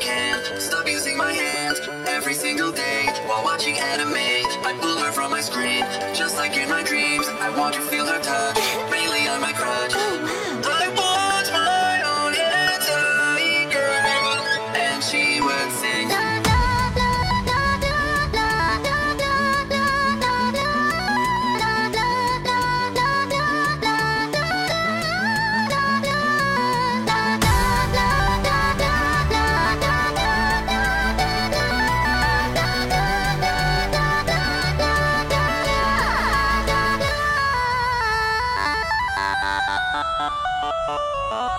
can't stop using my hands every single day while watching anime. I pull her from my screen, just like in my dreams. I want to feel her touch, mainly on my crotch. Masturbate